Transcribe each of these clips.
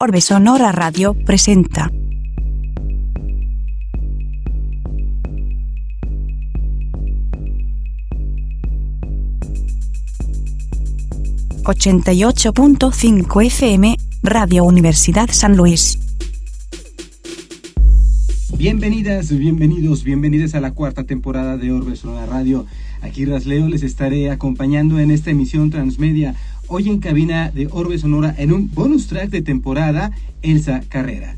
Orbe Sonora Radio presenta. ...88.5 FM... Radio Universidad San Luis. Bienvenidas, bienvenidos, bienvenidas a la cuarta temporada de Orbe Sonora Radio. Aquí Rasleo les estaré acompañando en esta emisión transmedia hoy en cabina de Orbe Sonora en un bonus track de temporada, Elsa Carrera.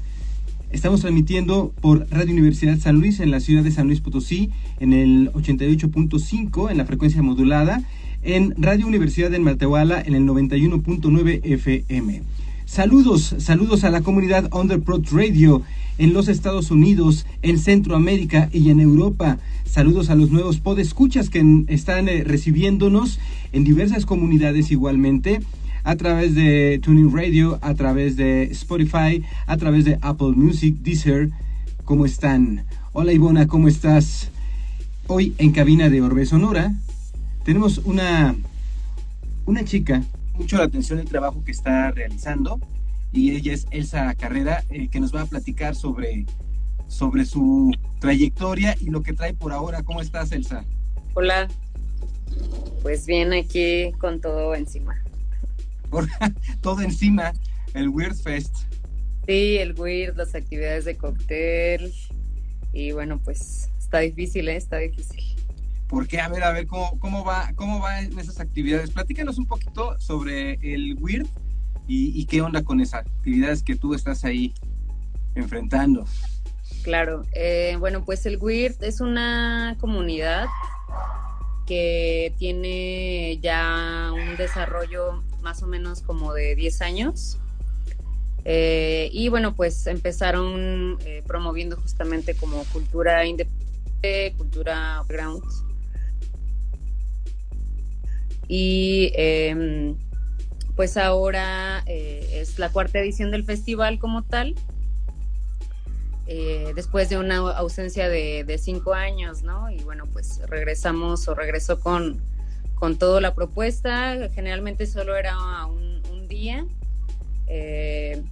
Estamos transmitiendo por Radio Universidad San Luis en la ciudad de San Luis Potosí en el 88.5 en la frecuencia modulada, en Radio Universidad de Matehuala en el 91.9 FM. Saludos, saludos a la comunidad Underprod Radio en los Estados Unidos, en Centroamérica y en Europa. Saludos a los nuevos podescuchas que están eh, recibiéndonos en diversas comunidades igualmente a través de Tuning Radio, a través de Spotify, a través de Apple Music, Deezer. ¿Cómo están? Hola Ivona, ¿cómo estás? Hoy en cabina de Orbe Sonora tenemos una, una chica, mucho la atención el trabajo que está realizando y ella es Elsa Carrera, eh, que nos va a platicar sobre, sobre su trayectoria y lo que trae por ahora. ¿Cómo estás, Elsa? Hola, pues bien aquí con todo encima. todo encima, el Weird Fest. Sí, el Weird, las actividades de cóctel y bueno, pues está difícil, ¿eh? está difícil. ¿Por qué? A ver, a ver, ¿cómo, cómo, va, ¿cómo van esas actividades? Platícanos un poquito sobre el Weird ¿Y, qué onda con esas actividades que tú estás ahí enfrentando? Claro, eh, bueno, pues el WIRD es una comunidad que tiene ya un desarrollo más o menos como de 10 años. Eh, y bueno, pues empezaron eh, promoviendo justamente como cultura independiente, cultura ground. Y em, pues ahora eh, es la cuarta edición del festival como tal, eh, después de una ausencia de, cinco años, ¿no? Y bueno, pues regresamos o regresó con, con toda la propuesta, generalmente solo era un, día. Eh,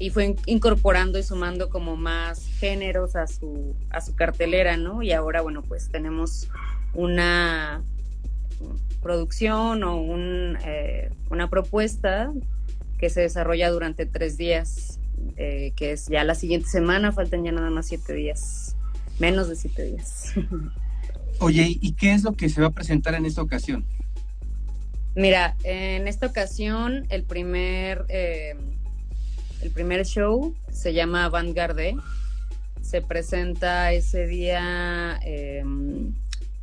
y fue incorporando y sumando como más géneros a su, a su cartelera, ¿no? Y ahora, bueno, pues tenemos una, producción o un, eh, una propuesta que se desarrolla durante tres días, eh, que es ya la siguiente semana, faltan ya nada más siete días, menos de siete días. Oye, ¿y qué es lo que se va a presentar en esta ocasión? Mira, en esta ocasión el primer, eh, el primer show se llama Vanguard. Se presenta ese día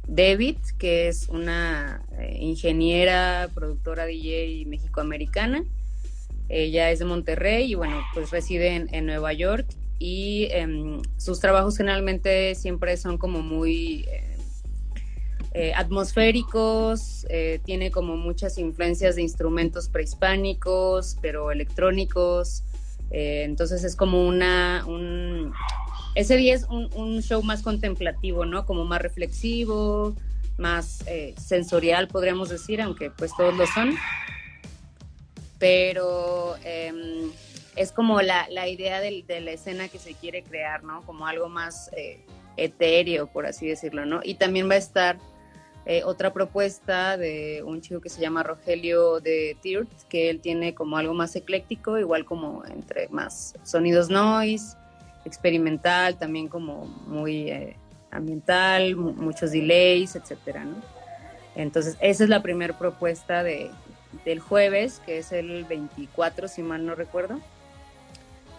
David, que es una eh, ingeniera, productora DJ mexicoamericana. Ella es de Monterrey y bueno, pues reside en, Nueva York y em, sus trabajos generalmente siempre son como muy eh, eh, atmosféricos, tiene como muchas influencias de instrumentos prehispánicos, pero electrónicos. Entonces es como una, un, ese día es un, show más contemplativo, ¿no? Como más reflexivo, más eh, sensorial, podríamos decir, aunque pues todos lo son. Pero em, es como la, idea de, la escena que se quiere crear, ¿no? Como algo más eh, etéreo, por así decirlo, ¿no? Y también va a estar eh, otra propuesta de un chico que se llama Rogelio de Tirt, que él tiene como algo más ecléctico, igual como entre más sonidos noise, experimental, también como muy eh, ambiental, muchos delays, etcétera, ¿no? Entonces, esa es la primera propuesta de, del jueves, que es el 24, si mal no recuerdo.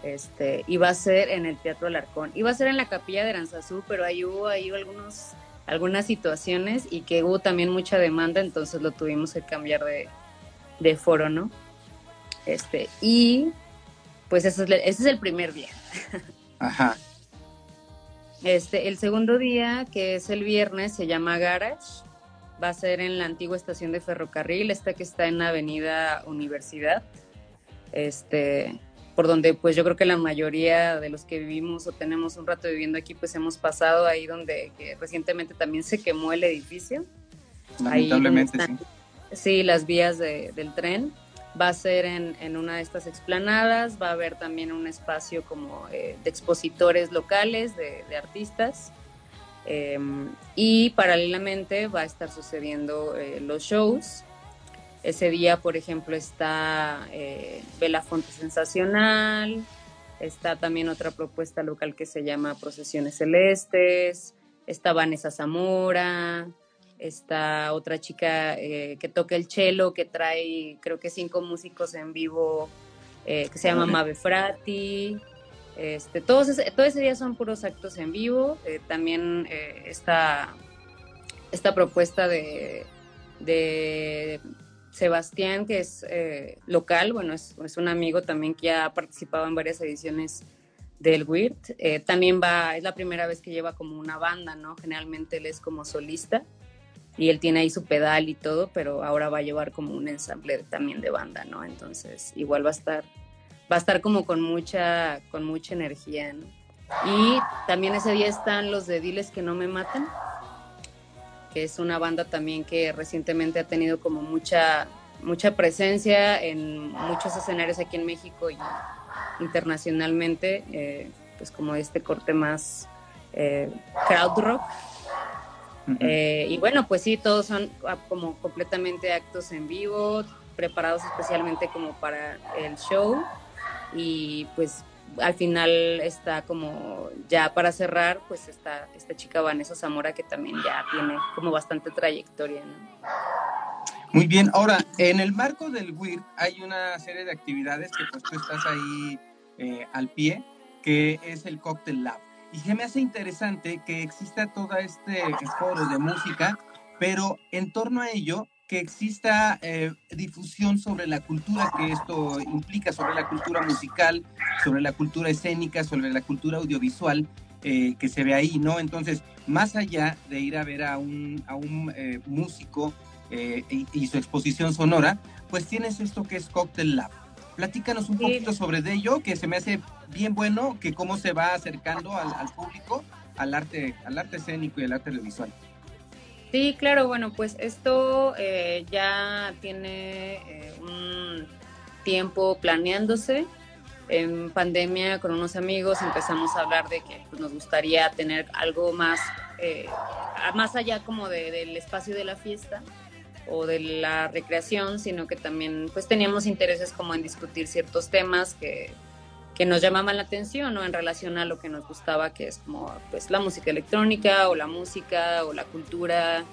Este, y a ser en el Teatro Alarcón. Iba a ser en la capilla de Aranzazú, pero ahí hubo ahí algunos, algunas situaciones y que hubo también mucha demanda, entonces lo tuvimos que cambiar de, de foro, ¿no? Este, y pues ese es, ese es el primer día. Ajá. Este, el segundo día, que es el viernes, se llama Garage. Va a ser en la antigua estación de ferrocarril, esta que está en la Avenida Universidad. Este, por donde pues yo creo que la mayoría de los que vivimos o tenemos un rato viviendo aquí, pues hemos pasado ahí donde recientemente también se quemó el edificio. Lamentablemente, sí. Sí, las vías del tren Va a ser en, una de estas explanadas, va a haber también un espacio como de expositores locales, de, artistas. Em, y paralelamente va a estar sucediendo los shows ese día, por ejemplo, está eh, Belafonte Sensacional, está también otra propuesta local que se llama Procesiones Celestes, está Vanessa Zamora, está otra chica eh, que toca el cello, que trae creo que cinco músicos en vivo, eh, que se llama Mave Frati. Este, todos todo ese día son puros actos en vivo. Eh, también está esta propuesta de, de Sebastián, que es eh, local, bueno, es, un amigo también que ha participado en varias ediciones del WIRT. Eh, también va, es la primera vez que lleva como una banda, ¿no? Generalmente él es como solista y él tiene ahí su pedal y todo, pero ahora va a llevar como un ensamble también de banda, ¿no? Entonces, igual va a estar, va a estar como con mucha, con mucha energía, ¿no? Y también ese día están los de Diles que no me matan que es una banda también que recientemente ha tenido como mucha, mucha presencia en muchos escenarios aquí en México y internacionalmente, eh, pues como este corte más eh, crowd rock. Eh, y bueno, pues sí, todos son como completamente actos en vivo, preparados especialmente como para el show. Y pues al final está como ya para cerrar, pues está esta chica Vanessa Zamora que también ya tiene como bastante trayectoria. Muy bien, ahora en el marco del WIR hay una serie de actividades que pues tú estás ahí eh, al pie, que es el Cocktail Lab. Y se me hace interesante que exista todo este foro de música, pero en torno a ello que exista eh, difusión sobre la cultura que esto implica, sobre la cultura musical, sobre la cultura escénica, sobre la cultura audiovisual eh, que se ve ahí, ¿no? Entonces, más allá de ir a ver a un, a un eh, músico y, su exposición sonora, pues tienes esto que es Cocktail Lab. Platícanos un poquito sobre ello, que se me hace bien bueno, que cómo se va acercando al, al público al arte, al arte escénico y al arte audiovisual. Sí, claro, bueno, pues esto eh, ya tiene eh, un tiempo planeándose. En pandemia con unos amigos empezamos a hablar de que pues, nos gustaría tener algo más, eh, más allá como del espacio de la fiesta o de la recreación, sino que también pues teníamos intereses como en discutir ciertos temas que que nos llamaban la atención ¿no? en relación a lo que nos gustaba, que es como pues, la música electrónica o la música o la cultura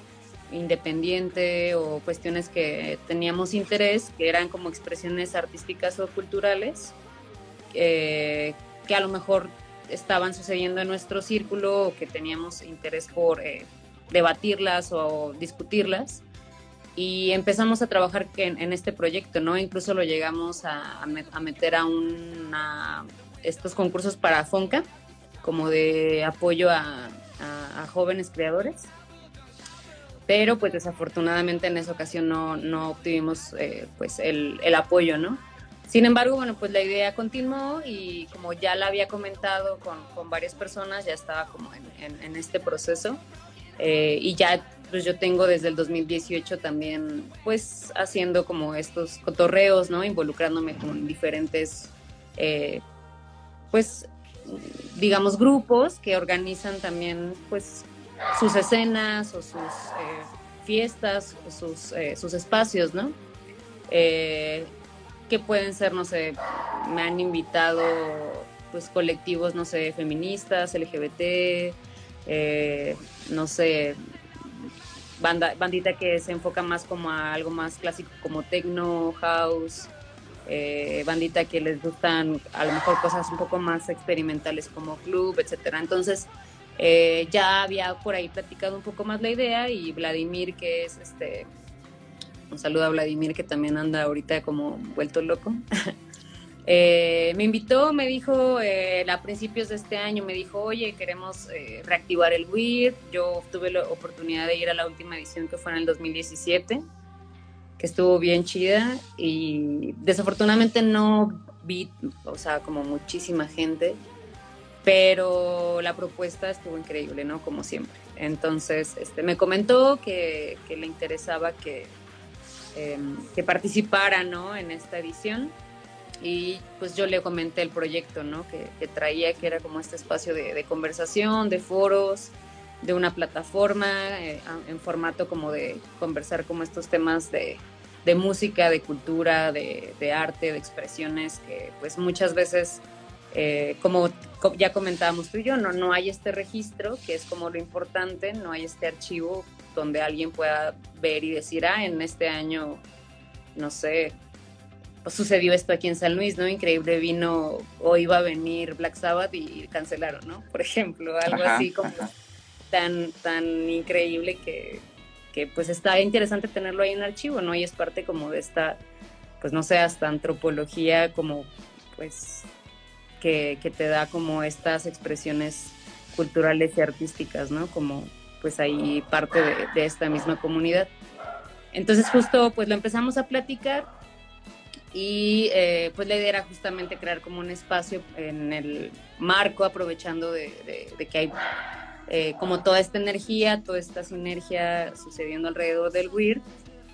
independiente o cuestiones que teníamos interés, que eran como expresiones artísticas o culturales, eh, que a lo mejor estaban sucediendo en nuestro círculo o que teníamos interés por eh, debatirlas o discutirlas y empezamos a trabajar en, este proyecto, ¿no? Incluso lo llegamos a, meter a una, estos concursos para FONCA, como de apoyo a, jóvenes creadores. Pero pues desafortunadamente en esa ocasión no, no obtuvimos eh, pues el, el, apoyo, ¿no? Sin embargo, bueno, pues la idea continuó y como ya la había comentado con, con varias personas, ya estaba como en, en, este proceso eh, y ya pues yo tengo desde el 2018 también pues haciendo como estos cotorreos, ¿no? Involucrándome con diferentes, eh, pues digamos, grupos que organizan también pues sus escenas o sus eh, fiestas o sus, eh, sus espacios, ¿no? que pueden ser, no sé, me han invitado pues colectivos, no sé, feministas, LGBT, no sé, banda, bandita que se enfoca más como a algo más clásico como techno, house, eh, bandita que les gustan a lo mejor cosas un poco más experimentales como club, etcétera. Entonces eh, ya había por ahí platicado un poco más la idea y Vladimir que es este un saludo a Vladimir que también anda ahorita como vuelto loco. Eh, me invitó, me dijo eh, a principios de este año, me dijo, oye, queremos eh, reactivar el WIR. Yo tuve la oportunidad de ir a la última edición que fue en el 2017, que estuvo bien chida y desafortunadamente no vi, o sea, como muchísima gente, pero la propuesta estuvo increíble, ¿no? Como siempre. Entonces, este, me comentó que, que le interesaba que em, que participara ¿no? en esta edición. Y pues yo le comenté el proyecto ¿no? que, traía, que era como este espacio de, conversación, de foros, de una plataforma eh, en formato como de conversar como estos temas de, de música, de cultura, de, de, arte, de expresiones que pues muchas veces eh, como ya comentábamos tú y yo, no, no hay este registro, que es como lo importante, no hay este archivo donde alguien pueda ver y decir, ah, en este año, no sé, sucedió esto aquí en San Luis, ¿no? Increíble vino o iba a venir Black Sabbath y cancelaron, ¿no? Por ejemplo, algo así como tan, tan increíble que, que pues está interesante tenerlo ahí en archivo, ¿no? Y es parte como de esta, pues no sé, hasta antropología como pues que, te da como estas expresiones culturales y artísticas, ¿no? Como pues ahí parte de, esta misma comunidad. Entonces justo pues lo empezamos a platicar y eh, pues la idea era justamente crear como un espacio en el marco, aprovechando de, que hay eh, como toda esta energía, toda esta sinergia sucediendo alrededor del WIRD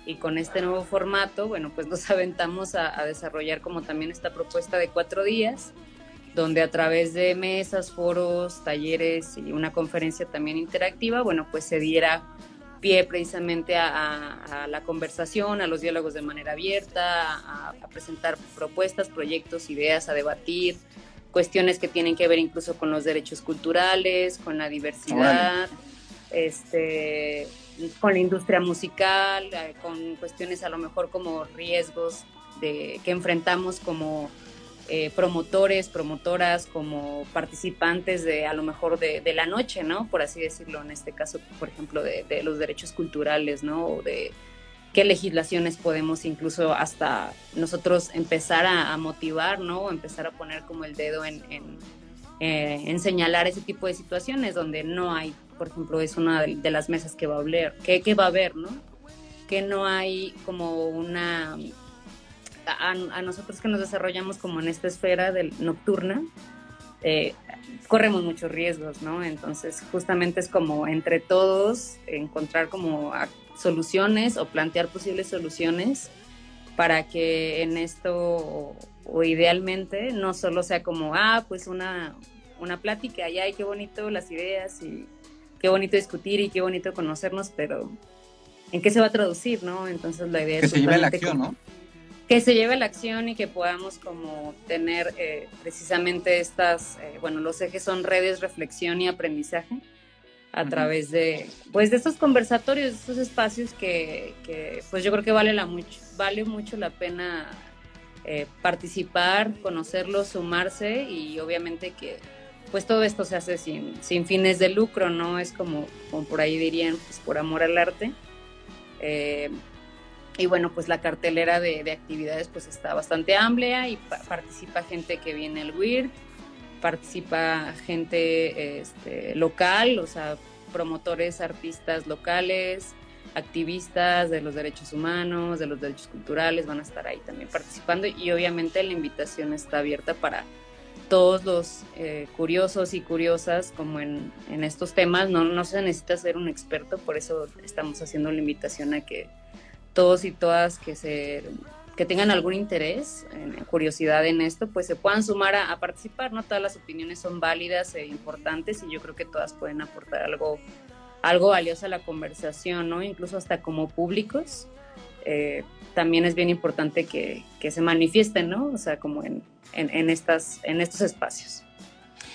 y con este nuevo formato, bueno, pues nos aventamos a, a desarrollar como también esta propuesta de cuatro días donde a través de mesas, foros, talleres y una conferencia también interactiva, bueno, pues se diera pie precisamente a, la conversación, a los diálogos de manera abierta, a, presentar propuestas, proyectos, ideas, a debatir, cuestiones que tienen que ver incluso con los derechos culturales, con la diversidad, este, con la industria musical, eh, con cuestiones a lo mejor como riesgos de, que enfrentamos como eh, promotores, promotoras, como participantes de a lo mejor de, la noche, ¿no? Por así decirlo, en este caso, por ejemplo, de, los derechos culturales, ¿no? O de qué legislaciones podemos incluso hasta nosotros empezar a, motivar, ¿no? O empezar a poner como el dedo en, eh, en, señalar ese tipo de situaciones donde no hay, por ejemplo, es una de, las mesas que va a haber, que, que va a haber, ¿no? Que no hay como una a, nosotros que nos desarrollamos como en esta esfera del, nocturna, eh, corremos muchos riesgos, ¿no? Entonces, justamente es como entre todos encontrar como soluciones o plantear posibles soluciones para que en esto, o, idealmente, no solo sea como, ah, pues una, una plática, y ay, qué bonito las ideas y qué bonito discutir y qué bonito conocernos, pero ¿en qué se va a traducir, no? Entonces la idea es... Que se lleve la acción, ¿no? Que se lleve la acción y que podamos como tener eh, precisamente estas, eh, bueno, los ejes son redes, reflexión y aprendizaje a través de, pues, de estos conversatorios, de estos espacios que, que, pues yo creo que vale, la mucho, vale mucho la pena eh, participar, conocerlos, sumarse y obviamente que pues todo esto se hace sin, sin fines de lucro, ¿no? Es como, como por ahí dirían, pues por amor al arte. Y bueno, pues la cartelera de, actividades pues está bastante amplia y participa gente que viene al WIRD, participa gente este, local, o sea, promotores, artistas locales, activistas de los derechos humanos, de los derechos culturales, van a estar ahí también participando y obviamente la invitación está abierta para todos los eh, curiosos y curiosas como en, en estos temas. No, no se necesita ser un experto, por eso estamos haciendo la invitación a que todos y todas que se que tengan algún interés, curiosidad en esto, pues se puedan sumar a, participar, ¿no? Todas las opiniones son válidas e importantes y yo creo que todas pueden aportar algo, algo valioso a la conversación, ¿no? Incluso hasta como públicos, eh, también es bien importante que, que, se manifiesten, ¿no? O sea, como en, en, en, estas, en estos espacios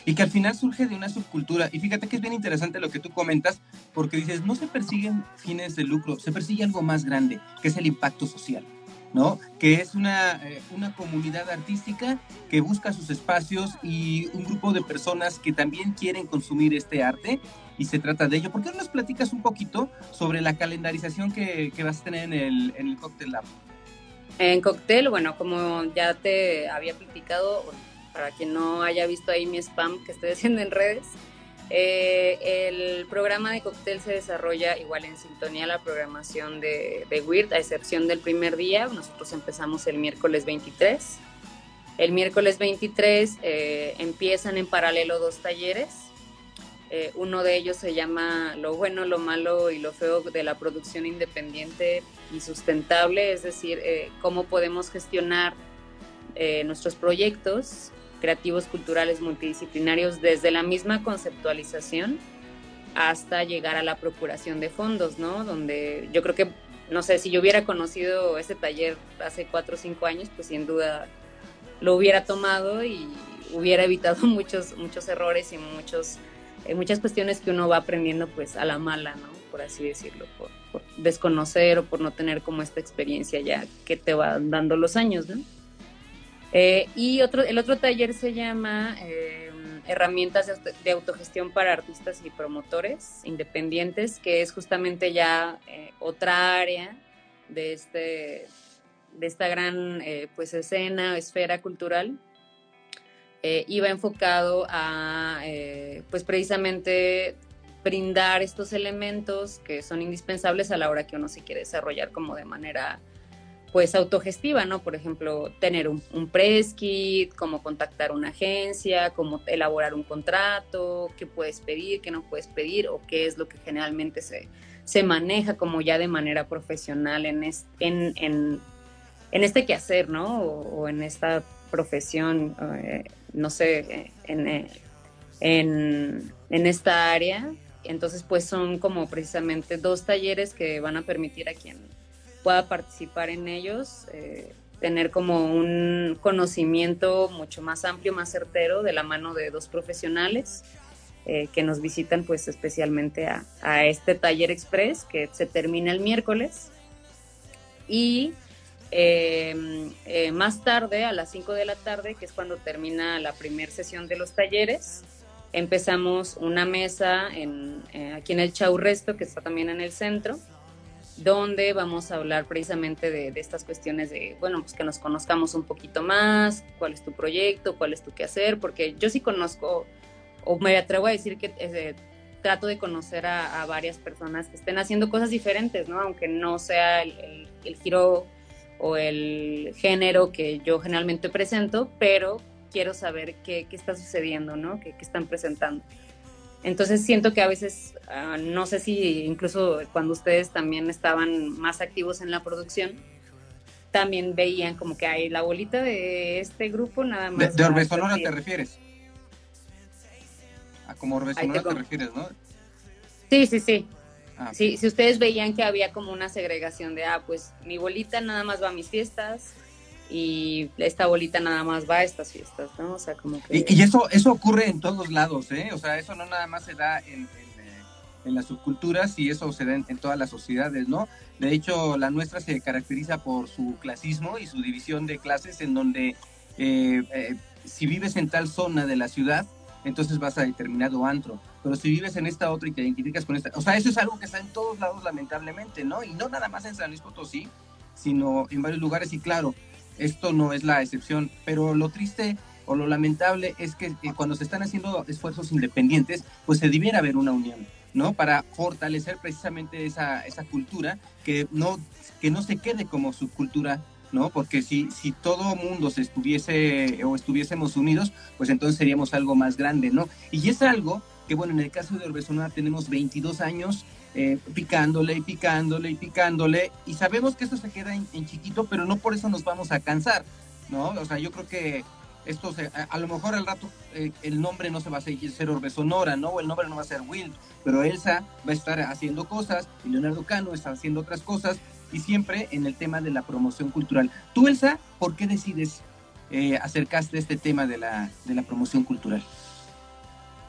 y que al final surge de una subcultura. Y fíjate que es bien interesante lo que tú comentas, porque dices, no se persiguen fines de lucro, se persigue algo más grande, que es el impacto social. ¿no? Que es una, eh, una comunidad artística que busca sus espacios y un grupo de personas que también quieren consumir este arte y se trata de ello. ¿Por qué no nos platicas un poquito sobre la calendarización que, que vas a tener en el, en el Cocktail Lab? En Cocktail, bueno, como ya te había platicado, para quien no haya visto ahí mi spam que estoy haciendo en redes. Eh, el programa de cóctel se desarrolla igual en sintonía a la programación de, de a excepción del primer día. Nosotros empezamos el miércoles 23. El miércoles 23 eh, empiezan en paralelo dos talleres. Eh, uno de ellos se llama Lo bueno, lo malo y lo feo de la producción independiente y sustentable, es decir, eh, cómo podemos gestionar eh, nuestros proyectos creativos, culturales, multidisciplinarios, desde la misma conceptualización hasta llegar a la procuración de fondos, ¿no? Donde yo creo que, no sé, si yo hubiera conocido ese taller hace cuatro o cinco años, pues sin duda lo hubiera tomado y hubiera evitado muchos, muchos errores y muchos, eh, muchas cuestiones que uno va aprendiendo pues a la mala, ¿no? Por así decirlo, por, desconocer o por no tener como esta experiencia ya que te va dando los años, ¿no? Eh, y otro, el otro taller se llama eh, Herramientas de autogestión para artistas y promotores independientes, que es justamente ya otra área de, este, de esta gran pues escena, esfera cultural. Eh, iba enfocado a, eh, pues precisamente brindar estos elementos que son indispensables a la hora que uno se quiere desarrollar como de manera pues autogestiva, ¿no? Por ejemplo, tener un, kit, cómo contactar una agencia, cómo elaborar un contrato, qué puedes pedir, qué no puedes pedir, o qué es lo que generalmente se, se maneja como ya de manera profesional en, en, en, este quehacer, ¿no? O, en esta profesión eh, no sé, en, en, esta área. Entonces, pues son como precisamente dos talleres que van a permitir a quien pueda participar en ellos eh, tener como un conocimiento mucho más amplio, más certero de la mano de dos profesionales eh, que nos visitan pues especialmente a, a, este taller express que se termina el miércoles. Y Em, eh, más tarde, a las 5 de la tarde, que es cuando termina la primera sesión de los talleres, empezamos una mesa en, eh, aquí en el Chaurresto, que está también en el centro, donde vamos a hablar precisamente de, estas cuestiones de, bueno, pues que nos conozcamos un poquito más, cuál es tu proyecto, cuál es tu quehacer, porque yo sí conozco, o me atrevo a decir que eh, trato de conocer a, varias personas que estén haciendo cosas diferentes, ¿no? Aunque no sea el, giro o el género que yo generalmente presento, pero quiero saber qué, qué está sucediendo, ¿no? ¿Qué, están presentando. Entonces siento que a veces, ah, no sé si incluso cuando ustedes también estaban más activos en la producción, también veían como que hay la bolita de este grupo nada más. ¿De, de Orbe Sonora te refieres? A como Orbe Sonora te refieres, ¿no? Sí, sí, sí. Ah, si ustedes veían que había como una segregación de, ah, pues mi bolita nada más va a mis fiestas y esta bolita nada más va a estas fiestas, ¿no? O sea, como que... Y, eso, eso ocurre en todos lados, ¿eh? O sea, eso no nada más se da en, en, las subculturas y eso se da en, todas las sociedades, ¿no? De hecho, la nuestra se caracteriza por su clasismo y su división de clases en donde eh, eh, si vives en tal zona de la ciudad, entonces vas a determinado antro pero si vives en esta otra y te identificas con esta, o sea, eso es algo que está en todos lados lamentablemente, ¿no? Y no nada más en San Luis Potosí, sino en varios lugares y claro, esto no es la excepción, pero lo triste o lo lamentable es que cuando se están haciendo esfuerzos independientes, pues se debiera haber una unión, ¿no? Para fortalecer precisamente esa, esa cultura que no, que no se quede como subcultura ¿no? Porque si, si todo mundo se estuviese o estuviésemos unidos, pues entonces seríamos algo más grande, ¿no? Y es algo que bueno, en el caso de Orbesona tenemos 22 años eh, picándole y picándole y picándole y sabemos que esto se queda en, chiquito, pero no por eso nos vamos a cansar, ¿no? O sea, yo creo que esto se, a, lo mejor al rato eh, el nombre no se va a seguir ser Orbe Sonora, ¿no? O el nombre no va a ser Will, pero Elsa va a estar haciendo cosas y Leonardo Cano está haciendo otras cosas y siempre en el tema de la promoción cultural. Tú, Elsa, ¿por qué decides eh, acercaste este tema de la, de la promoción cultural?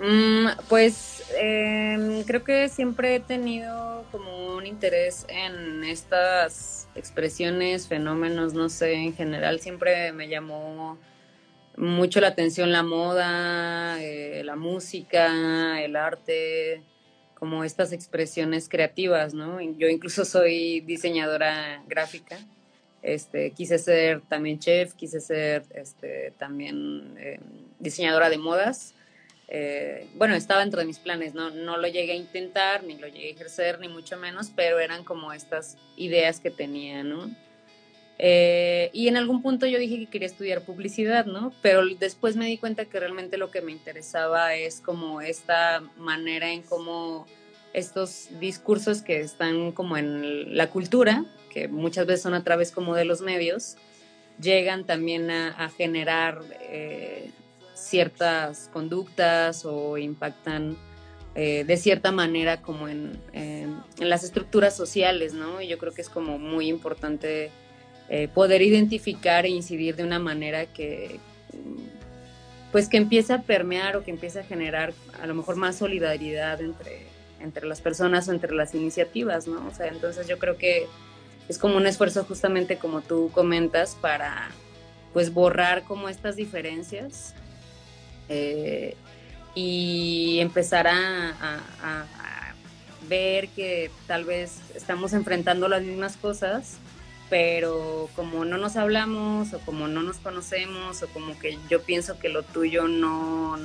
Mm, pues em, creo que siempre he tenido como un interés en estas expresiones, fenómenos, no sé, en general siempre me llamó mucho la atención la moda, eh, la música, el arte, como estas expresiones creativas, ¿no? Yo incluso soy diseñadora gráfica. Este, quise ser también chef, quise ser este, también em, diseñadora de modas eh, bueno, estaba dentro de mis planes, ¿no? no lo llegué a intentar, ni lo llegué a ejercer, ni mucho menos, pero eran como estas ideas que tenía, ¿no? Eh, y en algún punto yo dije que quería estudiar publicidad, ¿no? Pero después me di cuenta que realmente lo que me interesaba es como esta manera en cómo estos discursos que están como en la cultura, que muchas veces son a través como de los medios, llegan también a, generar eh, ciertas conductas o impactan eh, de cierta manera como en, las estructuras sociales, ¿no? Y yo creo que es como muy importante eh, poder identificar e incidir de una manera que pues que empiece a permear o que empiece a generar a lo mejor más solidaridad entre, entre las personas o entre las iniciativas, ¿no? O sea, entonces yo creo que es como un esfuerzo justamente como tú comentas para pues borrar como estas diferencias eh, y empezar a, ver que tal vez estamos enfrentando las mismas cosas, pero como no nos hablamos o como no nos conocemos o como que yo pienso que lo tuyo no,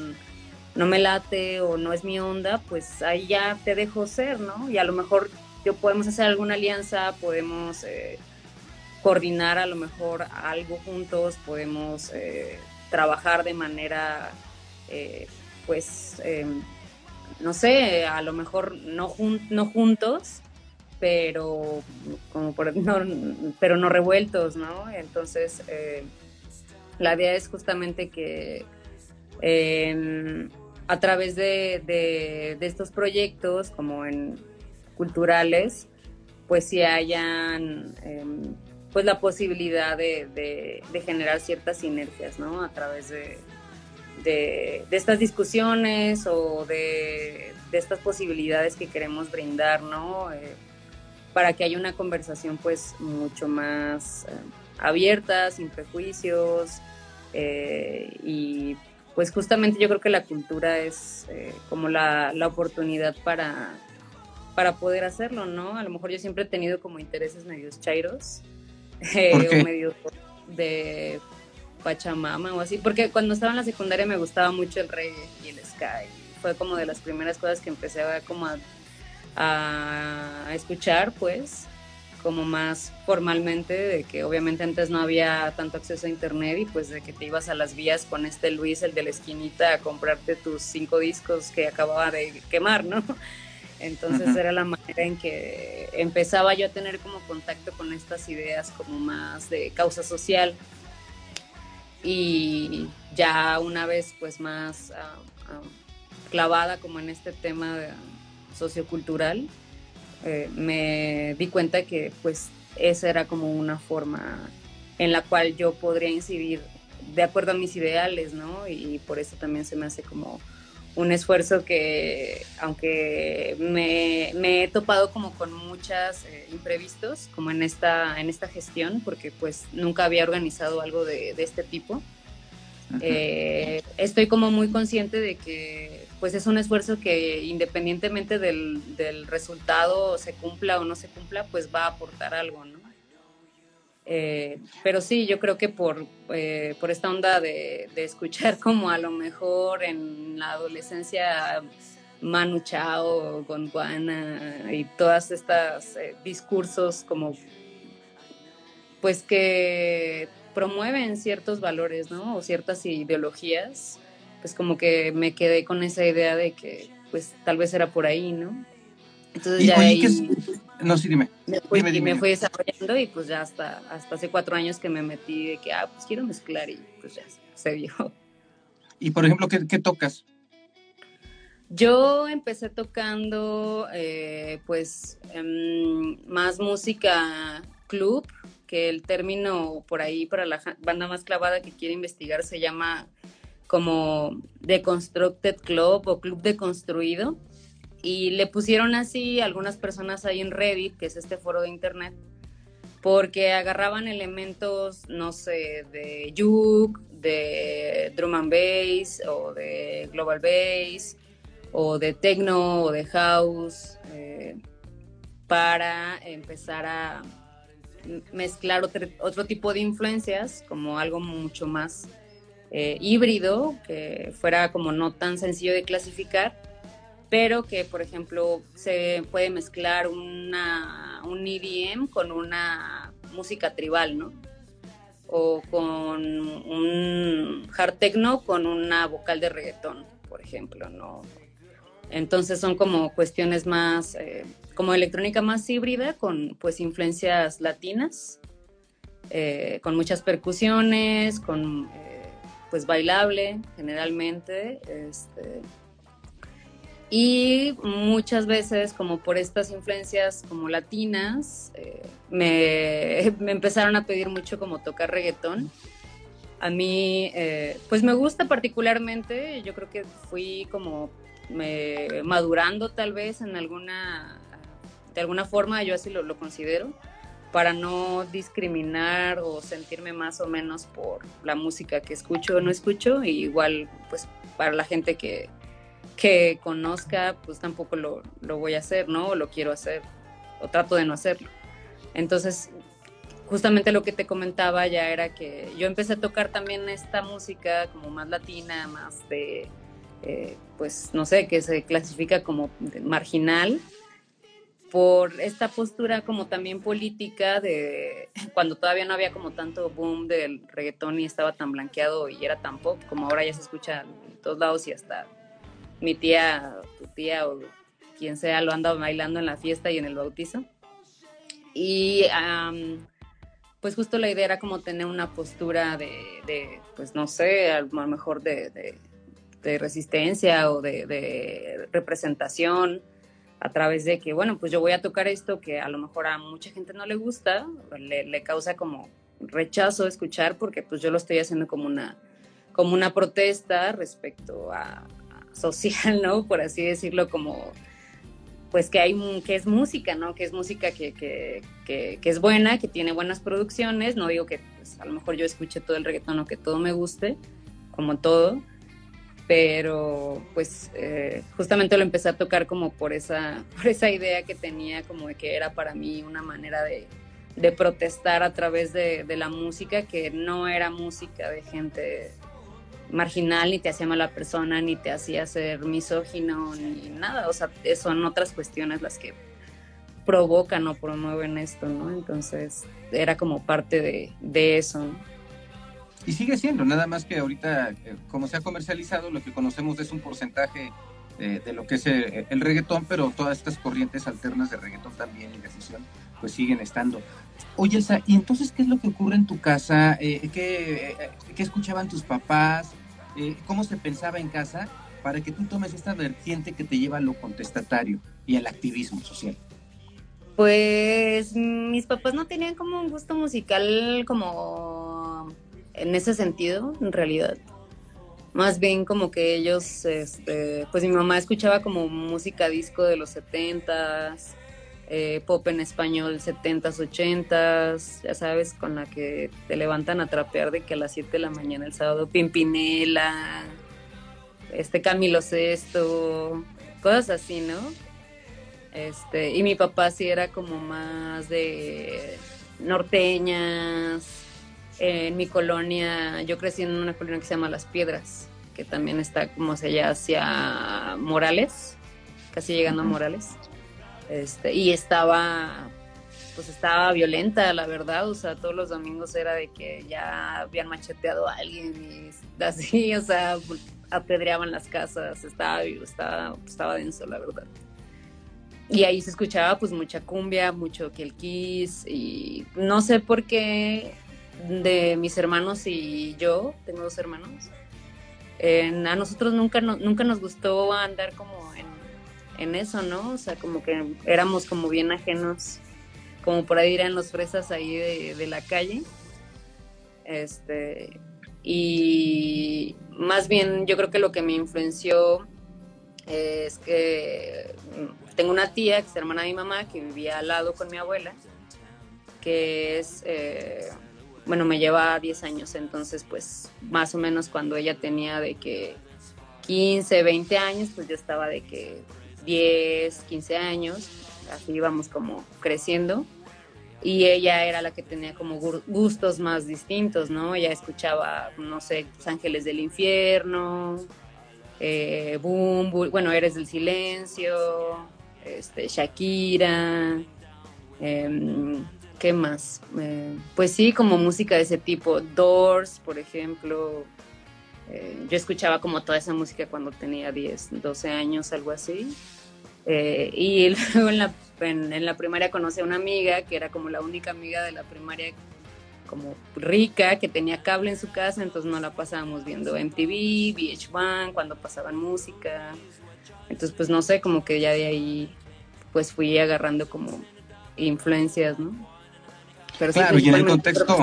no me late o no es mi onda, pues ahí ya te dejo ser, ¿no? Y a lo mejor yo podemos hacer alguna alianza, podemos eh, coordinar a lo mejor algo juntos, podemos eh, trabajar de manera, eh, pues, em, no sé, a lo mejor no, juntos, pero como por, no, pero no revueltos, ¿no? Entonces, la idea es justamente que em, a través de, de estos proyectos, como en culturales, pues si hayan em, pues la posibilidad de, generar ciertas sinergias, ¿no? A través de, de, estas discusiones o de, estas posibilidades que queremos brindar, ¿no? Eh, para que haya una conversación pues mucho más em, abierta, sin prejuicios eh, y pues justamente yo creo que la cultura es eh, como la, la oportunidad para para poder hacerlo, ¿no? A lo mejor yo siempre he tenido como intereses medios chairos eh, o medio de Pachamama o así, porque cuando estaba en la secundaria me gustaba mucho el reggae y el sky. Fue como de las primeras cosas que empecé a, como a, escuchar, pues, como más formalmente, de que obviamente antes no había tanto acceso a internet y pues de que te ibas a las vías con este Luis, el de la esquinita, a comprarte tus cinco discos que acababa de quemar, ¿no? Entonces era la manera en que empezaba yo a tener como contacto con estas ideas como más de causa social. Y ya una vez pues más ah, ah, clavada como en este tema sociocultural, eh, me di cuenta que pues esa era como una forma en la cual yo podría incidir de acuerdo a mis ideales, ¿no? Y por eso también se me hace como un esfuerzo que, aunque me, he topado como con muchos eh, imprevistos, como en esta, en esta gestión, porque pues nunca había organizado algo de, este tipo, eh, estoy como muy consciente de que pues es un esfuerzo que independientemente del, del resultado se cumpla o no se cumpla, pues va a aportar algo, ¿no? Eh, pero sí, yo creo que por, eh, por esta onda de, escuchar como a lo mejor en la adolescencia Manu Chao, Gondwana y todas estas eh, discursos como pues que promueven ciertos valores, ¿no? O ciertas ideologías, pues como que me quedé con esa idea de que pues tal vez era por ahí, ¿no? Entonces ya ahí, No, sí, dime. Me fui, me fui desarrollando y pues ya hasta, hasta hace cuatro años que me metí de que, ah, pues quiero mezclar y pues ya se dio. Y por ejemplo, ¿qué, qué tocas? Yo empecé tocando eh, pues em, más música club, que el término por ahí para la banda más clavada que quiere investigar se llama como Deconstructed Club o Club Deconstruido y le pusieron así algunas personas ahí en Reddit, que es este foro de internet, porque agarraban elementos, no sé, de juke, de drum and bass, o de global bass, o de techno, o de house, eh, para empezar a mezclar otro, tipo de influencias, como algo mucho más eh, híbrido, que fuera como no tan sencillo de clasificar pero que, por ejemplo, se puede mezclar una, un EDM con una música tribal, ¿no? O con un hard techno con una vocal de reggaetón, por ejemplo, ¿no? entonces son como cuestiones más, eh, como electrónica más híbrida, con pues influencias latinas, eh, con muchas percusiones, con pues bailable generalmente, este, y muchas veces, como por estas influencias como latinas, me, me, empezaron a pedir mucho como tocar reggaetón. A mí, pues me gusta particularmente, yo creo que fui como me, madurando tal vez en alguna, de alguna forma, yo así lo, lo considero, para no discriminar o sentirme más o menos por la música que escucho o no escucho, y igual pues para la gente que, que conozca, pues tampoco lo, lo voy a hacer, ¿no? O lo quiero hacer, o trato de no hacerlo. Entonces, justamente lo que te comentaba ya era que yo empecé a tocar también esta música como más latina, más de eh, pues no sé, que se clasifica como marginal por esta postura como también política de cuando todavía no había como tanto boom del reggaetón y estaba tan blanqueado y era tan pop como ahora ya se escucha en todos lados y hasta mi tía, tu tía o quien sea lo anda bailando en la fiesta y en el bautizo. Y pues justo la idea era como tener una postura de, pues no sé, a lo mejor de resistencia o de, representación a través de que, bueno, pues yo voy a tocar esto que a lo mejor a mucha gente no le gusta, le, causa como rechazo escuchar porque pues yo lo estoy haciendo como una, como una protesta respecto a, social, ¿no? Por así decirlo, como pues que hay que es música, ¿no? Que es música que, que, que, que es buena, que tiene buenas producciones. No digo que pues, a lo mejor yo escuche todo el reggaetón o que todo me guste, como todo, pero pues eh, justamente lo empecé a tocar como por esa, por esa idea que tenía como de que era para mí una manera de, de protestar a través de, de, la música, que no era música de gente marginal, ni te hacía mala persona, ni te hacía ser misógino, ni nada, o sea, son otras cuestiones las que provocan o promueven esto, ¿no? Entonces era como parte de, de eso. Y sigue siendo, nada más que ahorita, eh, como se ha comercializado, lo que conocemos es un porcentaje de, lo que es el, reggaetón, pero todas estas corrientes alternas de reggaetón también y de pues siguen estando. Oye, ¿y entonces qué es lo que ocurre en tu casa? Eh, ¿qué, eh, ¿qué, escuchaban tus papás? ¿Cómo se pensaba en casa para que tú tomes esta vertiente que te lleva a lo contestatario y al activismo social? Pues mis papás no tenían como un gusto musical como en ese sentido, en realidad. Más bien como que ellos, este, pues mi mamá escuchaba como música disco de los 70s, eh, pop en español 70s, 80s, ya sabes, con la que te levantan a trapear de que a las 7 de la mañana el sábado, Pimpinela, este Camilo Sesto, cosas así, ¿no? Este, y mi papá sí era como más de norteñas, en mi colonia, yo crecí en una colonia que se llama Las Piedras, que también está como se llama hacia Morales, casi llegando a Morales. Este, y estaba pues estaba violenta, la verdad, o sea, todos los domingos era de que ya habían macheteado a alguien y así, o sea, apedreaban las casas, estaba, estaba, estaba denso, la verdad. Y ahí se escuchaba pues mucha cumbia, mucho kiss y no sé por qué de mis hermanos y yo, tengo dos hermanos, a nosotros nunca, nunca nos gustó andar como en, en, eso, ¿no? O sea, como que éramos como bien ajenos, como por ahí eran los fresas ahí de, la calle. Este, y más bien yo creo que lo que me influenció es que tengo una tía que es hermana de mi mamá que vivía al lado con mi abuela, que es... Eh, bueno, me lleva 10 años, entonces pues más o menos cuando ella tenía de que 15, 20 años, pues yo estaba de que 10, 15 años, así íbamos como creciendo. Y ella era la que tenía como gustos más distintos, ¿no? Ella escuchaba, no sé, Los Ángeles del Infierno, eh, Boom, bueno, Eres del Silencio, este, Shakira, eh, ¿Qué más? Eh, pues sí, como música de ese tipo. Doors, por ejemplo. Eh, yo escuchaba como toda esa música cuando tenía 10, 12 años, algo así. Eh, y luego en la, en, la primaria conocí a una amiga que era como la única amiga de la primaria como rica, que tenía cable en su casa, entonces no la pasábamos viendo MTV, VH1, cuando pasaban música. Entonces, pues no sé, como que ya de ahí pues fui agarrando como influencias, ¿no? Pero claro, y en el contexto,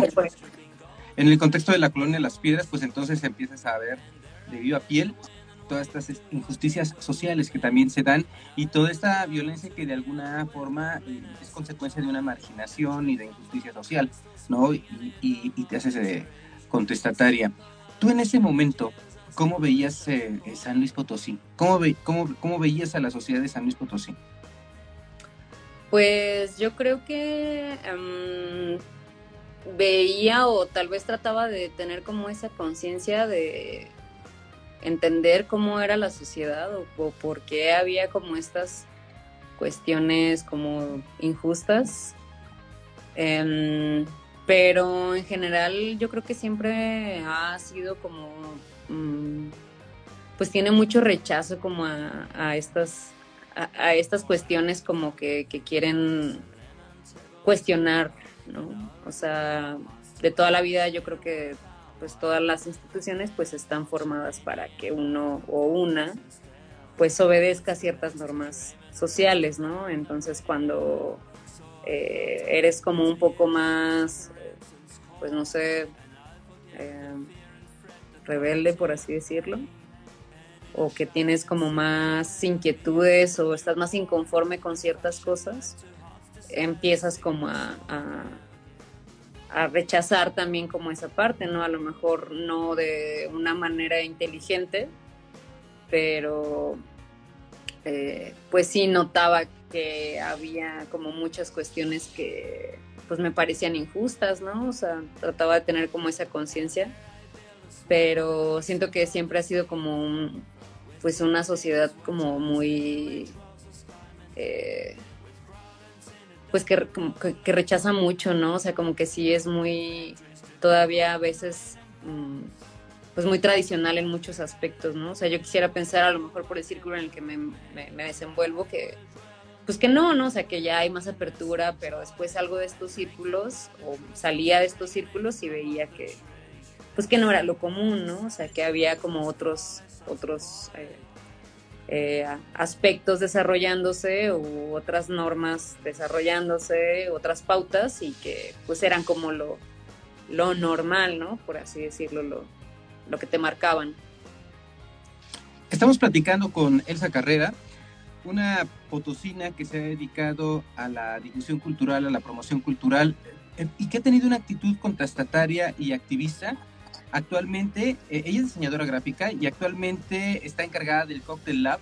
en el contexto de la colonia de las piedras, pues entonces empiezas a ver de viva piel todas estas injusticias sociales que también se dan y toda esta violencia que de alguna forma eh, es consecuencia de una marginación y de injusticia social, ¿no? Y, te haces eh, contestataria. Tú en ese momento, ¿cómo veías eh, San Luis Potosí? ¿Cómo, cómo, ¿Cómo veías a la sociedad de San Luis Potosí? Pues yo creo que em, veía o tal vez trataba de tener como esa conciencia de entender cómo era la sociedad o, por qué había como estas cuestiones como injustas. Em, pero en general yo creo que siempre ha sido como, mm, pues tiene mucho rechazo como a estas a, estas cuestiones como que, quieren cuestionar, ¿no? O sea, de toda la vida yo creo que pues todas las instituciones pues están formadas para que uno o una pues obedezca ciertas normas sociales, ¿no? Entonces cuando eh, eres como un poco más, pues no sé, eh, rebelde por así decirlo, o que tienes como más inquietudes o estás más inconforme con ciertas cosas, empiezas como a, a, rechazar también como esa parte, ¿no? A lo mejor no de una manera inteligente, pero eh, pues sí notaba que había como muchas cuestiones que pues me parecían injustas, ¿no? O sea, trataba de tener como esa conciencia, pero siento que siempre ha sido como un, pues una sociedad como muy eh, pues que, que, rechaza mucho, ¿no? O sea, como que sí es muy todavía a veces mm, pues muy tradicional en muchos aspectos, ¿no? O sea, yo quisiera pensar a lo mejor por el círculo en el que me, me desenvuelvo que pues que no, ¿no? O sea, que ya hay más apertura, pero después salgo de estos círculos o salía de estos círculos y veía que pues que no era lo común, ¿no? O sea, que había como otros otros eh, eh, aspectos desarrollándose u otras normas desarrollándose, otras pautas y que pues eran como lo, lo normal, ¿no? Por así decirlo, lo, lo que te marcaban. Estamos platicando con Elsa Carrera, una potosina que se ha dedicado a la difusión cultural, a la promoción cultural eh, y que ha tenido una actitud contestataria y activista Actualmente, eh, ella es diseñadora gráfica y actualmente está encargada del Cocktail Lab,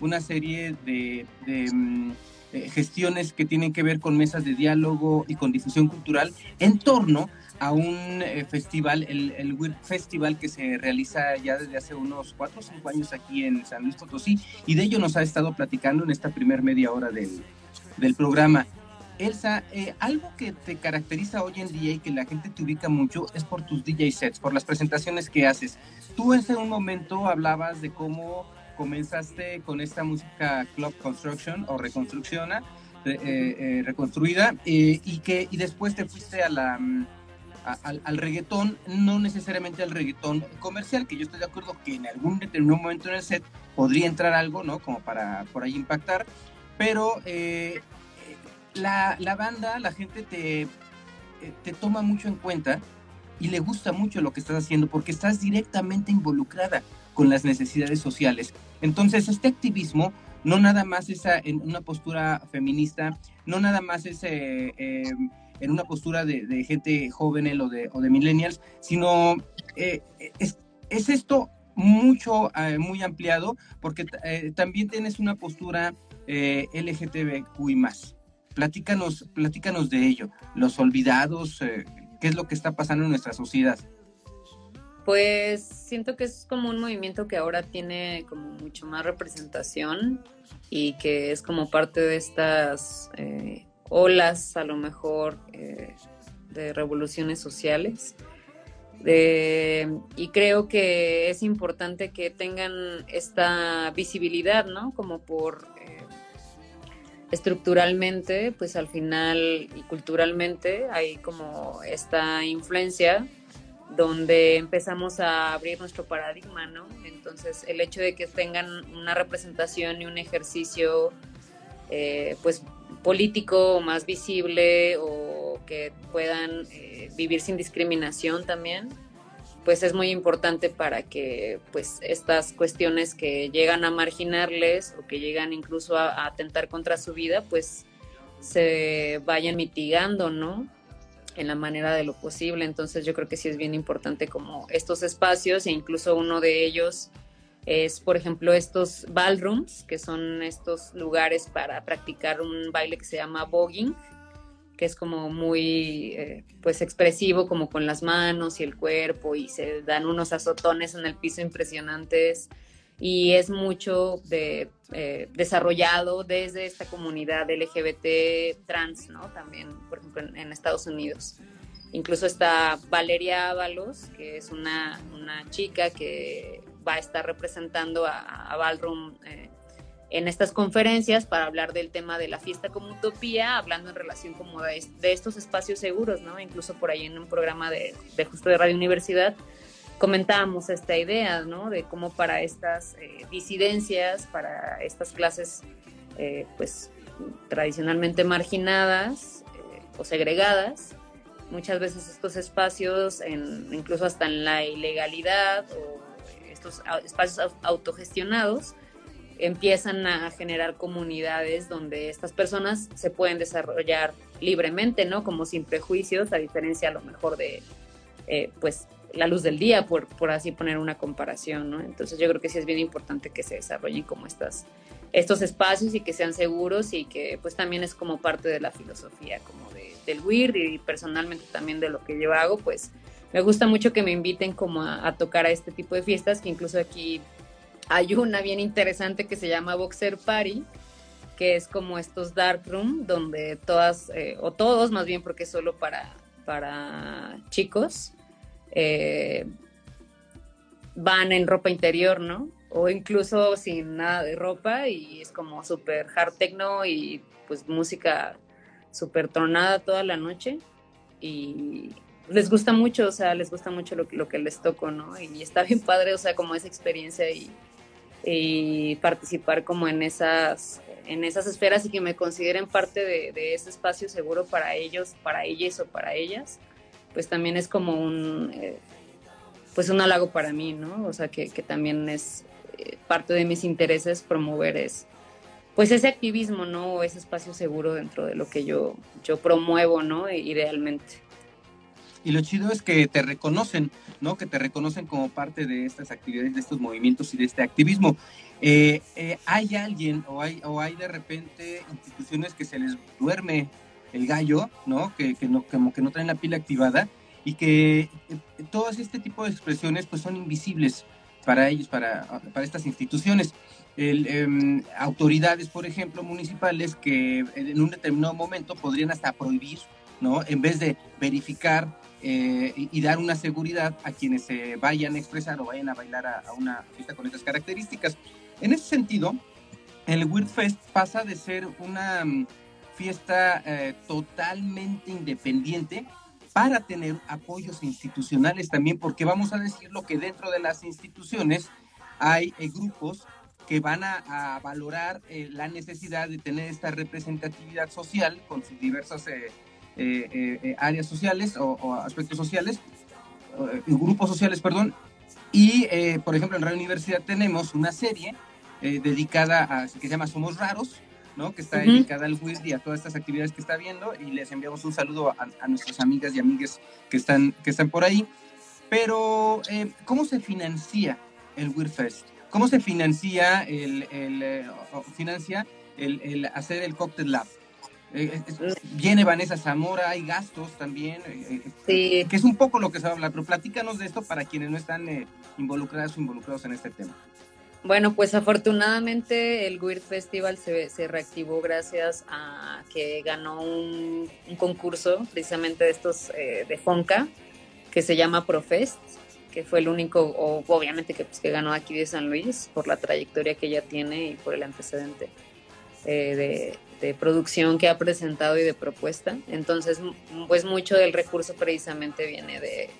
una serie de, mm, eh, gestiones que tienen que ver con mesas de diálogo y con difusión cultural en torno a un eh, festival, el, el Festival que se realiza ya desde hace unos cuatro o cinco años aquí en San Luis Potosí y de ello nos ha estado platicando en esta primer media hora del, del programa. Elsa, eh, algo que te caracteriza hoy en día y que la gente te ubica mucho es por tus DJ sets, por las presentaciones que haces. Tú en un momento hablabas de cómo comenzaste con esta música club construction o reconstrucciona, eh, eh, reconstruida, y que y después te fuiste a la, mm, al, al, reggaetón, no necesariamente al reggaetón comercial, que yo estoy de acuerdo que en algún determinado momento en el set podría entrar algo, ¿no? Como para por ahí impactar, pero la, banda, la gente te, eh, te toma mucho en cuenta y le gusta mucho lo que estás haciendo porque estás directamente involucrada con las necesidades sociales. Entonces, este activismo no nada más es en una postura feminista, no nada más es eh, eh, en una postura de, gente joven o de, o de millennials, sino es, es, esto mucho, muy ampliado, porque también tienes una postura LGTBQI más. Platícanos, platícanos de ello, los olvidados, eh, qué es lo que está pasando en nuestra sociedad. Pues siento que es como un movimiento que ahora tiene como mucho más representación y que es como parte de estas eh, olas a lo mejor eh, de revoluciones sociales. y creo que es importante que tengan esta visibilidad, ¿no? Como por estructuralmente, pues al final y culturalmente hay como esta influencia donde empezamos a abrir nuestro paradigma, ¿no? Entonces, el hecho de que tengan una representación y un ejercicio, eh, pues, político más visible o que puedan eh, vivir sin discriminación también, pues es muy importante para que, pues, estas cuestiones que llegan a marginarles o que llegan incluso a, atentar contra su vida, pues, se vayan mitigando, ¿no? en la manera de lo posible. Entonces yo creo que sí es bien importante como estos espacios e incluso uno de ellos es, por ejemplo, estos ballrooms, que son estos lugares para practicar un baile que se llama voguing, que es como muy eh, pues expresivo, como con las manos y el cuerpo, y se dan unos azotones en el piso impresionantes y es mucho eh, desarrollado desde esta comunidad LGBT trans, ¿no? También, por ejemplo, en, Estados Unidos. Incluso está Valeria Ábalos, que es una, una chica que va a estar representando a, a Ballroom eh, en estas conferencias para hablar del tema de la fiesta como utopía, hablando en relación como de, estos espacios seguros, ¿no? Incluso por ahí en un programa de, de justo de Radio Universidad comentábamos esta idea, ¿no? De cómo para estas eh, disidencias, para estas clases, eh, pues tradicionalmente marginadas eh, o segregadas, muchas veces estos espacios, incluso hasta en la ilegalidad o estos espacios autogestionados, empiezan a generar comunidades donde estas personas se pueden desarrollar libremente, ¿no? Como sin prejuicios, a diferencia a lo mejor de, pues, la luz del día, por, por así poner una comparación, ¿no? Entonces yo creo que sí es bien importante que se desarrollen como estas, estos espacios y que sean seguros y que pues también es como parte de la filosofía como de, del WIRD y personalmente también de lo que yo hago, pues me gusta mucho que me inviten como a, tocar a este tipo de fiestas, que incluso aquí hay una bien interesante que se llama Boxer Party, que es como estos dark room donde todas eh, o todos más bien porque es solo para para chicos eh, van en ropa interior, ¿no? O incluso sin nada de ropa y es como súper hard techno y pues música súper tronada toda la noche y les gusta mucho, o sea, les gusta mucho lo, lo, que les toco, ¿no? Y está bien padre, o sea, como esa experiencia y, y participar como en esas, en esas esferas y que me consideren parte de, ese espacio seguro para ellos, para ellas o para ellas pues también es como un, eh, pues un halago para mí, ¿no? O sea, que, también es eh, parte de mis intereses promover es, pues ese activismo, ¿no? O ese espacio seguro dentro de lo que yo, yo promuevo, ¿no? Idealmente. Y lo chido es que te reconocen, ¿no? Que te reconocen como parte de estas actividades, de estos movimientos y de este activismo. Eh, ¿Hay alguien o hay, o hay de repente instituciones que se les duerme el gallo, ¿no? Que, que no, como que no traen la pila activada y que eh, todas este tipo de expresiones pues son invisibles para ellos, para, para estas instituciones. Em, autoridades, por ejemplo, municipales que en un determinado momento podrían hasta prohibir, ¿no? En vez de verificar eh, y, dar una seguridad a quienes se vayan a expresar o vayan a bailar a, a una fiesta con estas características. En ese sentido, el Weird Fest pasa de ser una fiesta eh, totalmente independiente para tener apoyos institucionales también, porque vamos a decirlo que dentro de las instituciones hay eh, grupos que van a, valorar eh, la necesidad de tener esta representatividad social con sus diversas áreas sociales o, aspectos sociales, grupos sociales, perdón. Y, por ejemplo, en Radio Universidad tenemos una serie dedicada a, que se llama Somos Raros, que está dedicada al WIRD y a todas estas actividades que está viendo y les enviamos un saludo a, nuestras amigas y amigues que están, que están por ahí. Pero, eh, ¿cómo se financia el WIRD Fest? ¿Cómo se financia el, el eh, financia el, hacer el Cocktail Lab? Eh, viene Vanessa Zamora, hay gastos también, que es un poco lo que se va a hablar, pero platícanos de esto para quienes no están involucradas o involucrados en este tema. Bueno, pues afortunadamente el Weird Festival se, reactivó gracias a que ganó un, concurso precisamente de estos eh, de Fonca, que se llama Profest, que fue el único, o obviamente que, pues, que ganó aquí de San Luis por la trayectoria que ella tiene y por el antecedente eh, de, producción que ha presentado y de propuesta. Entonces, pues mucho del recurso precisamente viene de,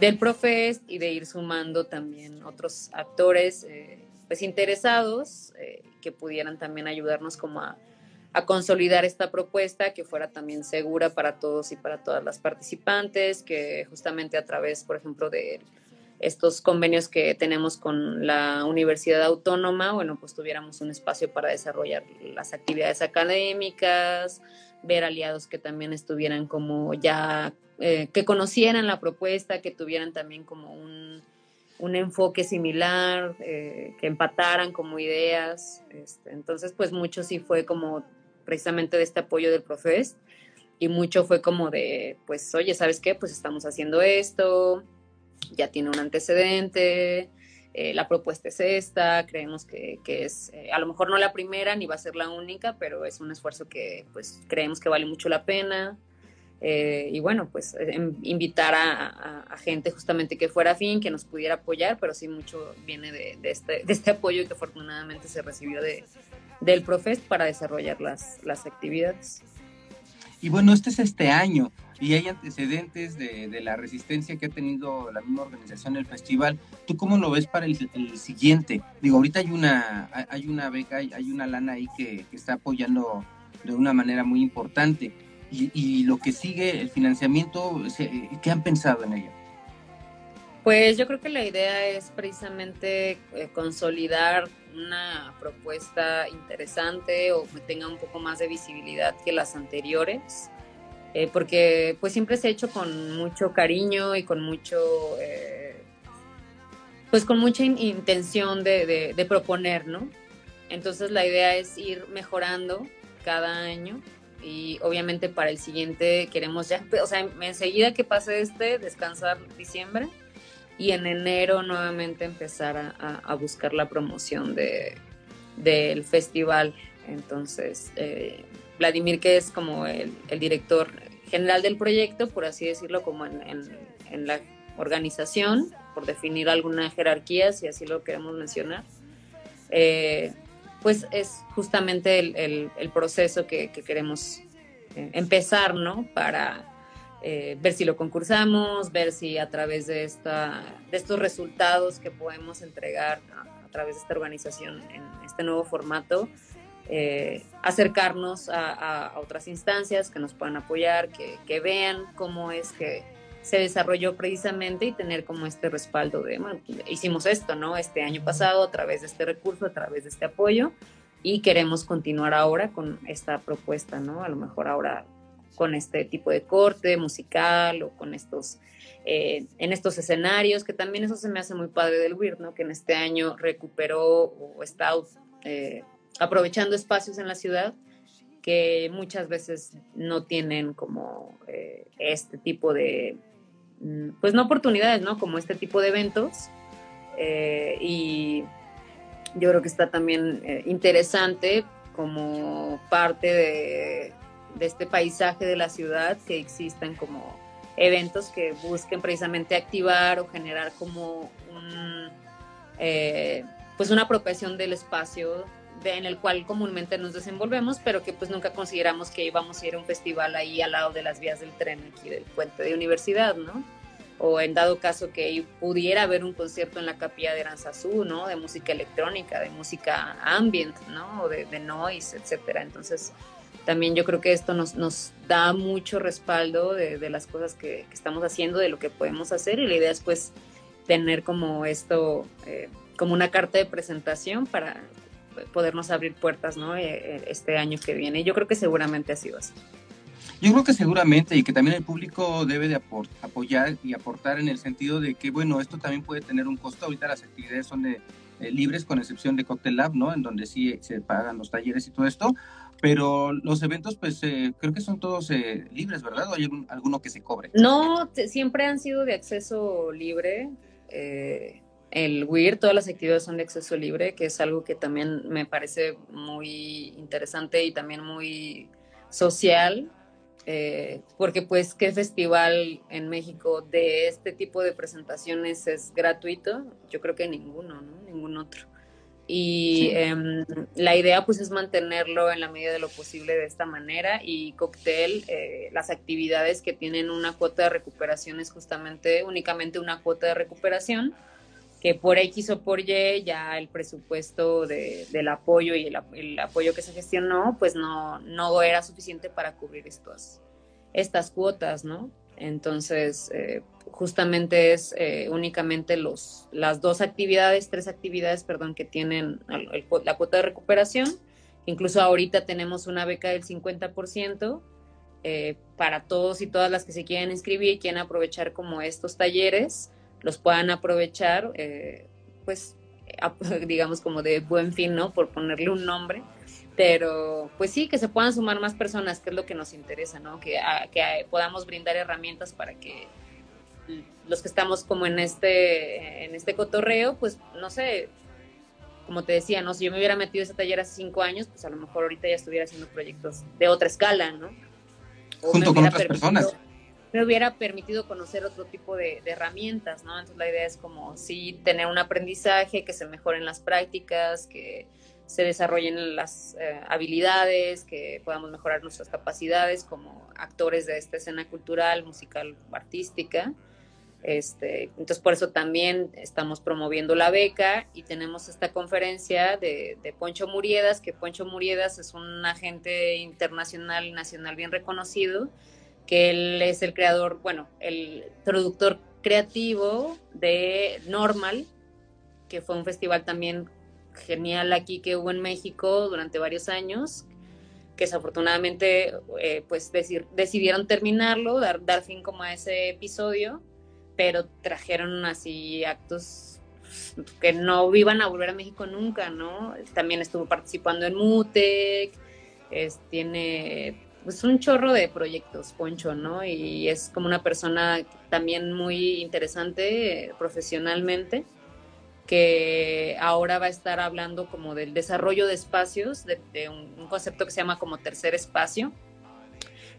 del Profest y de ir sumando también otros actores eh, pues interesados eh, que pudieran también ayudarnos como a, consolidar esta propuesta que fuera también segura para todos y para todas las participantes, que justamente a través, por ejemplo, de estos convenios que tenemos con la Universidad Autónoma, bueno, pues tuviéramos un espacio para desarrollar las actividades académicas, ver aliados que también estuvieran como ya, eh, que conocieran la propuesta, que tuvieran también como un, un enfoque similar, eh, que empataran como ideas. Este, entonces, pues mucho sí fue como precisamente de este apoyo del Profes y mucho fue como de, pues, oye, ¿sabes qué? Pues estamos haciendo esto, ya tiene un antecedente, eh, la propuesta es esta, creemos que, es, eh, a lo mejor no la primera ni va a ser la única, pero es un esfuerzo que pues creemos que vale mucho la pena. Eh, y bueno, pues em, invitar a, gente justamente que fuera afín, que nos pudiera apoyar, pero sí mucho viene de, este, de este apoyo que afortunadamente se recibió de, del Profes para desarrollar las, las actividades. Y bueno, este es este año y hay antecedentes de, de, la resistencia que ha tenido la misma organización del festival. ¿Tú cómo lo ves para el, siguiente? Digo, ahorita hay una, hay una beca, hay una lana ahí que, que está apoyando de una manera muy importante. Y, y, lo que sigue, el financiamiento, ¿qué han pensado en ello? Pues yo creo que la idea es precisamente eh, consolidar una propuesta interesante o que tenga un poco más de visibilidad que las anteriores eh, porque pues siempre se ha hecho con mucho cariño y con mucho, eh, pues con mucha intención de, de, proponer, ¿no? Entonces la idea es ir mejorando cada año y obviamente para el siguiente queremos ya, o sea, enseguida que pase este, descansar diciembre y en enero nuevamente empezar a, a buscar la promoción de, del festival. Entonces, eh, Vladimir, que es como el, director general del proyecto, por así decirlo, como en, la organización, por definir alguna jerarquía, si así lo queremos mencionar, eh, pues es justamente el, proceso que, queremos eh, empezar, ¿no? Para eh, ver si lo concursamos, ver si a través de, esta, de estos resultados que podemos entregar a, través de esta organización en este nuevo formato, eh, acercarnos a, otras instancias que nos puedan apoyar, que, vean cómo es que se desarrolló precisamente y tener como este respaldo de, bueno, hicimos esto, ¿no? Este año pasado a través de este recurso, a través de este apoyo y queremos continuar ahora con esta propuesta, ¿no? A lo mejor ahora con este tipo de corte musical o con estos, eh, en estos escenarios, que también eso se me hace muy padre del WIRD, ¿no? Que en este año recuperó o está eh, aprovechando espacios en la ciudad que muchas veces no tienen como eh, este tipo de, mm, pues no oportunidades, ¿no? Como este tipo de eventos. Eh, y yo creo que está también interesante como parte de, de, este paisaje de la ciudad que existan como eventos que busquen precisamente activar o generar como un, pues una apropiación del espacio en el cual comúnmente nos desenvolvemos, pero que pues nunca consideramos que íbamos a ir a un festival ahí al lado de las vías del tren aquí del puente de universidad, ¿no? O en dado caso que pudiera haber un concierto en la capilla de Aranzazú, ¿no? De música electrónica, de música ambient, ¿no? O de, noise, etcétera. Entonces, también yo creo que esto nos, nos da mucho respaldo de, de las cosas que, que, estamos haciendo, de lo que podemos hacer y la idea es pues tener como esto, eh, como una carta de presentación para, podernos abrir puertas ¿no? Eh, eh, este año que viene. Yo creo que seguramente así va a ser. Yo creo que seguramente y que también el público debe de apoyar y aportar en el sentido de que, bueno, esto también puede tener un costo. Ahorita las actividades son de, eh, libres con excepción de Cocktail Lab, ¿no? En donde sí se pagan los talleres y todo esto. Pero los eventos, pues creo que son todos libres, ¿verdad? ¿O hay alguno que se cobre? No, siempre han sido de acceso libre. Eh, el WIR, todas las actividades son de acceso libre, que es algo que también me parece muy interesante y también muy social, eh, porque pues qué festival en México de este tipo de presentaciones es gratuito, yo creo que ninguno, ¿no? Ningún otro. Y em, la idea pues es mantenerlo en la medida de lo posible de esta manera y Cocktail, eh, las actividades que tienen una cuota de recuperación es justamente únicamente una cuota de recuperación que por X o por Y ya el presupuesto de, del apoyo y el, apoyo que se gestionó pues no, no era suficiente para cubrir estos, estas cuotas, ¿no? Entonces, eh, justamente es eh, únicamente los, las dos actividades, tres actividades, perdón, que tienen la cuota de recuperación. Incluso ahorita tenemos una beca del 50% eh, para todos y todas las que se quieren inscribir y quieren aprovechar como estos talleres, los puedan aprovechar, pues, digamos como de buen fin, ¿no? Por ponerle un nombre pero pues sí, que se puedan sumar más personas, que es lo que nos interesa, ¿no? Que, que podamos brindar herramientas para que los que estamos como en este, en este cotorreo, pues no sé, como te decía, ¿no? Si yo me hubiera metido ese taller hace cinco años, pues a lo mejor ahorita ya estuviera haciendo proyectos de otra escala, ¿no? Junto con otras personas. Me hubiera permitido conocer otro tipo de, de, herramientas, ¿no? Entonces la idea es como sí tener un aprendizaje, que se mejoren las prácticas, que se desarrollen las eh, habilidades, que podamos mejorar nuestras capacidades como actores de esta escena cultural, musical, artística. Este, entonces por eso también estamos promoviendo la beca y tenemos esta conferencia de, Poncho Muriedas, que Poncho Muriedas es un agente internacional nacional bien reconocido, que él es el creador, bueno, el productor creativo de Normal, que fue un festival también genial aquí que hubo en México durante varios años, que desafortunadamente eh, pues decidieron terminarlo, dar, dar fin como a ese episodio, pero trajeron así actos que no iban a volver a México nunca, ¿no? También estuvo participando en Mutec, es, tiene pues un chorro de proyectos, Poncho, ¿no? Y es como una persona también muy interesante profesionalmente que ahora va a estar hablando como del desarrollo de espacios, de, un, concepto que se llama como tercer espacio,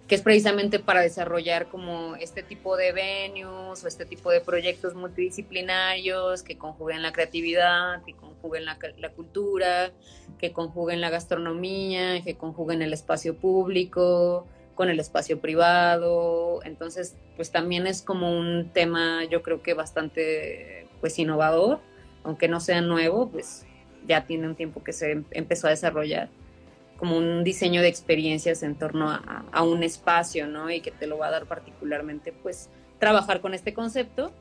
que es precisamente para desarrollar como este tipo de venues o este tipo de proyectos multidisciplinarios que conjuguen la creatividad, que conjuguen la, la cultura, que conjuguen la gastronomía, que conjuguen el espacio público con el espacio privado. Entonces, pues también es como un tema yo creo que bastante pues innovador aunque no sea nuevo, pues ya tiene un tiempo que se empezó a desarrollar como un diseño de experiencias en torno a, un espacio, ¿no? Y que te lo va a dar particularmente, pues, trabajar con este concepto.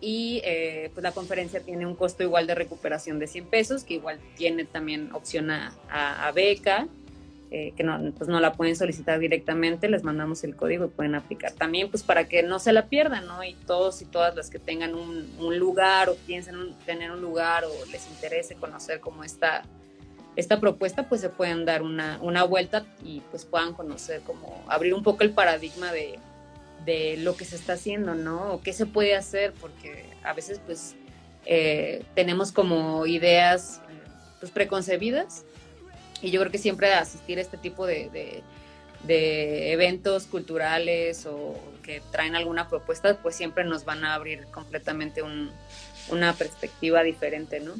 Y eh, pues la conferencia tiene un costo igual de recuperación de 100 pesos, que igual tiene también opción a, a beca eh, que no, pues no la pueden solicitar directamente, les mandamos el código y pueden aplicar también, pues para que no se la pierdan, ¿no? Y todos y todas las que tengan un, lugar o piensen tener un lugar o les interese conocer cómo está esta propuesta, pues se pueden dar una, una vuelta y pues puedan conocer, como abrir un poco el paradigma de, de lo que se está haciendo, ¿no? O qué se puede hacer, porque a veces pues eh, tenemos como ideas pues preconcebidas y yo creo que siempre asistir a este tipo de, eventos culturales o que traen alguna propuesta, pues siempre nos van a abrir completamente una perspectiva diferente, ¿no?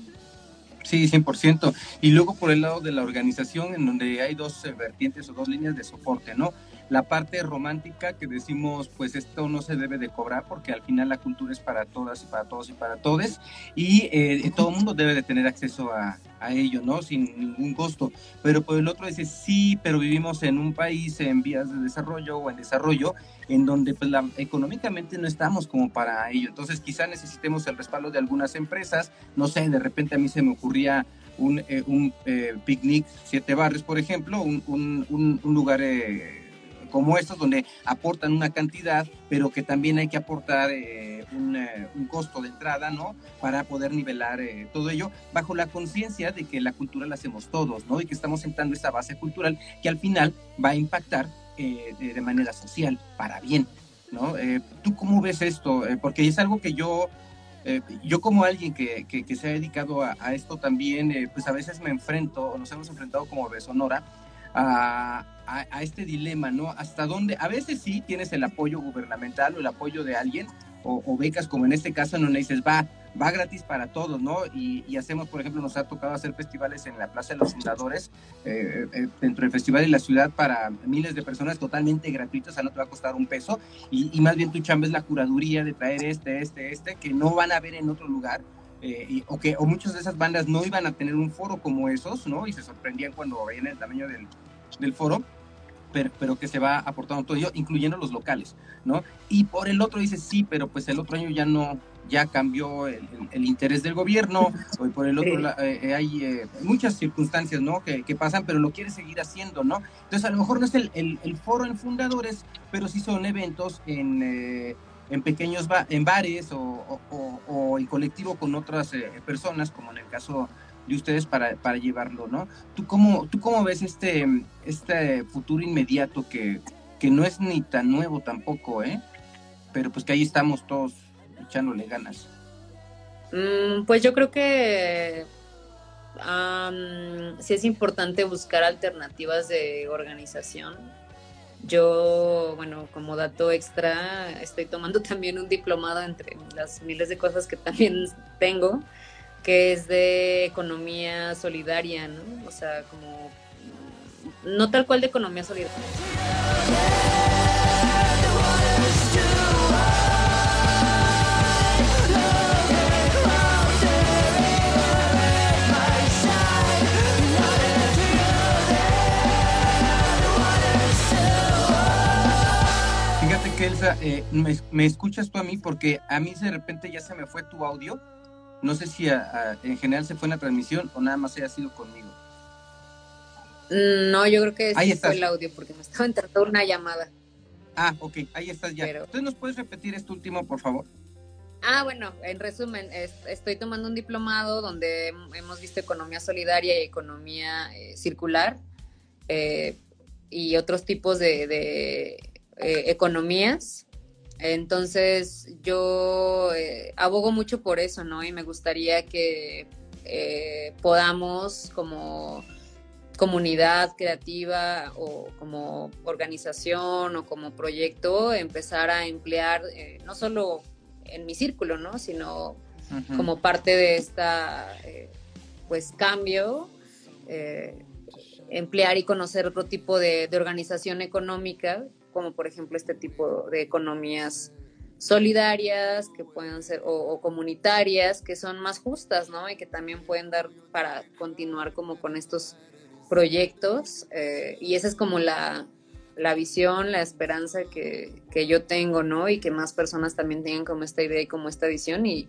Sí, 100%. Y luego por el lado de la organización, en donde hay dos eh, vertientes o dos líneas de soporte, ¿no? La parte romántica que decimos, pues esto no se debe de cobrar porque al final la cultura es para todas y para todos y para todes y eh, todo el mundo debe de tener acceso a, a, ello, ¿no? Sin ningún costo. Pero por el otro dice, sí, pero vivimos en un país en vías de desarrollo o en desarrollo en donde pues la, económicamente no estamos como para ello. Entonces quizá necesitemos el respaldo de algunas empresas, no sé, de repente a mí se me ocurría un, eh, un eh, picnic siete barrios, por ejemplo, un, un, un lugar... Como estos, donde aportan una cantidad, pero que también hay que aportar eh, eh, un, costo de entrada, ¿no? Para poder nivelar eh, todo ello, bajo la conciencia de que la cultura la hacemos todos, ¿no? Y que estamos sentando esa base cultural que al final va a impactar de, manera social, para bien, ¿no? ¿Tú cómo ves esto? porque es algo que yo yo como alguien que, se ha dedicado a, esto también, pues a veces me enfrento, o nos hemos enfrentado como de Sonora, a, este dilema, ¿no? Hasta dónde, a veces sí tienes el apoyo gubernamental o el apoyo de alguien, o, becas como en este caso, le dices, va, va gratis para todos, ¿no? Y, hacemos, por ejemplo, nos ha tocado hacer festivales en la Plaza de los Fundadores, eh, eh, dentro del festival de la ciudad para miles de personas totalmente gratuitos, o sea, no te va a costar un peso, y, más bien tu chamba es la curaduría de traer este, este, este, que no van a ver en otro lugar. Eh, o que o muchas de esas bandas no iban a tener un foro como esos, ¿no? Y se sorprendían cuando veían el tamaño del, del foro pero, que se va aportando todo ello, incluyendo los locales, ¿no? Y por el otro dice, sí, pero pues el otro año ya no, ya cambió el, interés del gobierno, o por el otro eh, eh, hay eh, muchas circunstancias, ¿no? Que, pasan, pero lo quiere seguir haciendo, ¿no? Entonces a lo mejor no es el, el foro en fundadores, pero sí son eventos en... en pequeños en bares o, o, en colectivo con otras personas, como en el caso de ustedes para, para llevarlo, ¿no? ¿Tú cómo, ¿Tú cómo ves este, este futuro inmediato que, que no es ni tan nuevo tampoco, ¿eh? Pero pues que ahí estamos todos echándole ganas. Mm, pues yo creo que sí es importante buscar alternativas de organización. Yo, bueno, como dato extra, estoy tomando también un diplomado entre las miles de cosas que también tengo que es de economía solidaria, ¿no? O sea, como no tal cual de economía solidaria. Fíjate que Elsa, eh, me, me escuchas tú a mí porque a mí de repente ya se me fue tu audio no sé si en general se fue en la transmisión o nada más haya sido conmigo. No, yo creo que sí fue el audio porque me estaba entrando una llamada. Ah, ok, ahí estás ya. Entonces, ¿nos puedes repetir esto último, por favor? Ah, bueno, en resumen, estoy tomando un diplomado donde hemos visto economía solidaria y economía eh, circular eh, y otros tipos de, eh, economías entonces yo eh, abogo mucho por eso, ¿no? Y me gustaría que eh, podamos como comunidad creativa o como organización o como proyecto empezar a emplear eh, no solo en mi círculo, ¿no? Sino como parte de esta pues cambio emplear y conocer otro tipo de organización económica como por ejemplo este tipo de economías solidarias, que pueden ser, o, comunitarias, que son más justas, ¿no? Y que también pueden dar para continuar como con estos proyectos. Eh, y esa es como la, visión, la esperanza que, yo tengo, ¿no? Y que más personas también tengan como esta idea y como esta visión y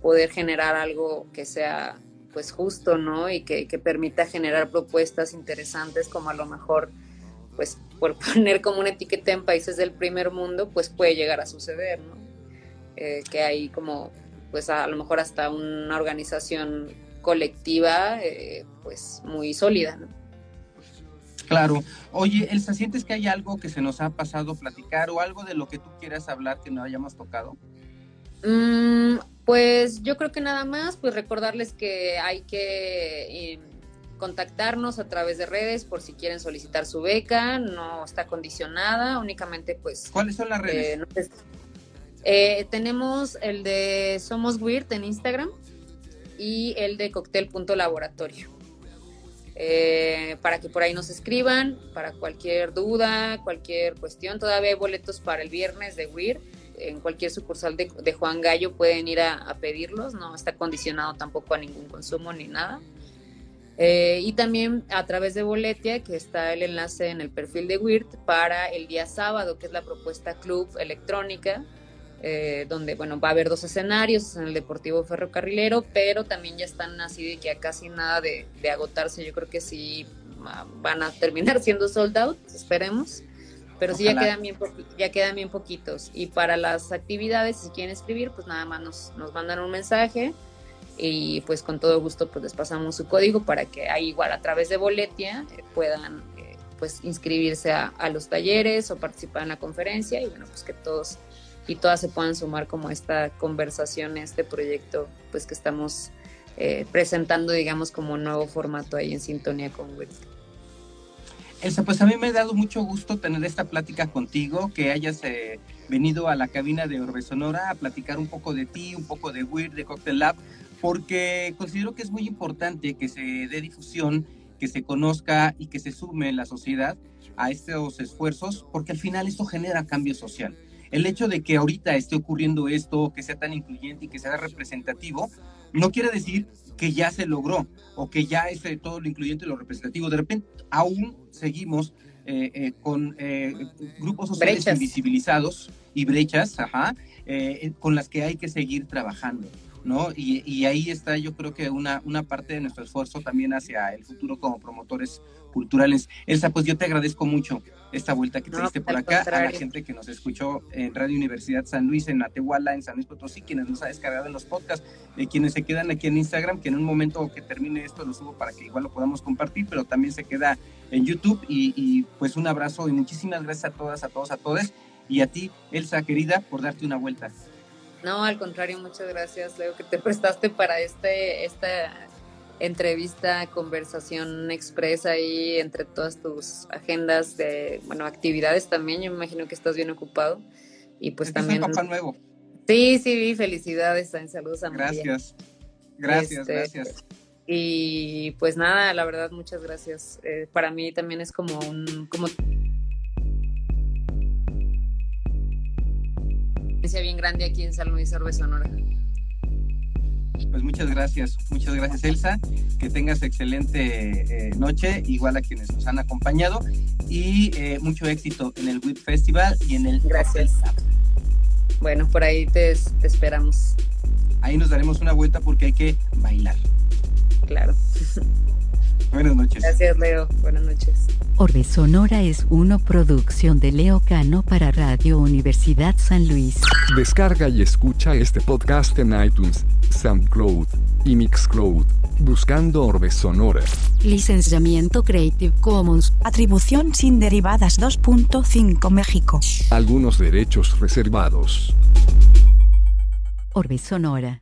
poder generar algo que sea pues justo, ¿no? Y que, que permita generar propuestas interesantes como a lo mejor pues por poner como una etiqueta en países del primer mundo, pues puede llegar a suceder, ¿no? Eh, que hay como, pues a, lo mejor hasta una organización colectiva, eh, pues muy sólida, ¿no? Claro. Oye, Elsa, ¿sientes que hay algo que se nos ha pasado platicar o algo de lo que tú quieras hablar que no hayamos tocado? Mm, pues yo creo que nada más, pues recordarles que hay que... Eh, contactarnos a través de redes por si quieren solicitar su beca, no está condicionada, únicamente pues... ¿Cuáles son las redes? Eh, tenemos el de Somos Weird en Instagram y el de Cocktail.laboratorio. Eh, para que por ahí nos escriban, para cualquier duda, cualquier cuestión. Todavía hay boletos para el viernes de Weird. En cualquier sucursal de, Juan Gallo pueden ir a, a, pedirlos, no está condicionado tampoco a ningún consumo ni nada. Eh, y también a través de Boletia, que está el enlace en el perfil de WIRT para el día sábado, que es la propuesta Club Electrónica, eh, donde bueno, va a haber dos escenarios en el Deportivo Ferrocarrilero, pero también ya están así de que a casi nada de, agotarse. Yo creo que sí van a terminar siendo sold out, esperemos. Pero sí ya quedan, bien ya quedan bien poquitos. Y para las actividades, si quieren escribir, pues nada más nos, nos mandan un mensaje y pues con todo gusto pues les pasamos su código para que ahí igual a través de Boletia eh, puedan eh, pues inscribirse a, los talleres o participar en la conferencia y bueno pues que todos y todas se puedan sumar como a esta conversación, este proyecto pues que estamos eh, presentando digamos como nuevo formato ahí en sintonía con WIT. Elsa, pues a mí me ha dado mucho gusto tener esta plática contigo, que hayas eh, venido a la cabina de Orbe Sonora a platicar un poco de ti, un poco de Weird, de Cocktail Lab, porque considero que es muy importante que se dé difusión, que se conozca y que se sume la sociedad a estos esfuerzos, porque al final esto genera cambio social. El hecho de que ahorita esté ocurriendo esto, que sea tan incluyente y que sea representativo, no quiere decir que ya se logró o que ya es todo lo incluyente y lo representativo. De repente aún seguimos eh, eh, con eh, grupos sociales invisibilizados y brechas, ajá, con las que hay que seguir trabajando. ¿No? Y, y, ahí está yo creo que una, una parte de nuestro esfuerzo también hacia el futuro como promotores culturales. Elsa, pues yo te agradezco mucho esta vuelta que te diste por acá, a la gente que nos escuchó en Radio Universidad San Luis, en Atehuala, en San Luis Potosí, quienes nos ha descargado en los podcasts, eh, quienes se quedan aquí en Instagram, que en un momento que termine esto lo subo para que igual lo podamos compartir, pero también se queda en YouTube y, y pues un abrazo y muchísimas gracias a todas, a todos, a todos y a ti, Elsa, querida, por darte una vuelta. No, al contrario, muchas gracias, Leo, que te prestaste para este, esta entrevista, conversación expresa ahí entre todas tus agendas de, bueno, actividades también. Yo me imagino que estás bien ocupado. Y pues también. papá nuevo. Sí, sí, felicidades, en saludos a Gracias. Gracias, este, gracias. Y pues nada, la verdad, muchas gracias. Eh, para mí también es como un, como bien grande aquí en San Luis Orbe, Sonora. Pues muchas gracias, muchas gracias Elsa, que tengas excelente eh, noche, igual a quienes nos han acompañado y eh, mucho éxito en el WIP Festival y en el Gracias. Bueno, por ahí te, te esperamos. Ahí nos daremos una vuelta porque hay que bailar. Claro. Buenas noches. Gracias, Leo. Buenas noches. Orbe Sonora es una producción de Leo Cano para Radio Universidad San Luis. Descarga y escucha este podcast en iTunes, SoundCloud y Mixcloud, buscando Orbe Sonora. Licenciamiento Creative Commons. Atribución sin derivadas 2.5 México. Algunos derechos reservados. Orbe Sonora.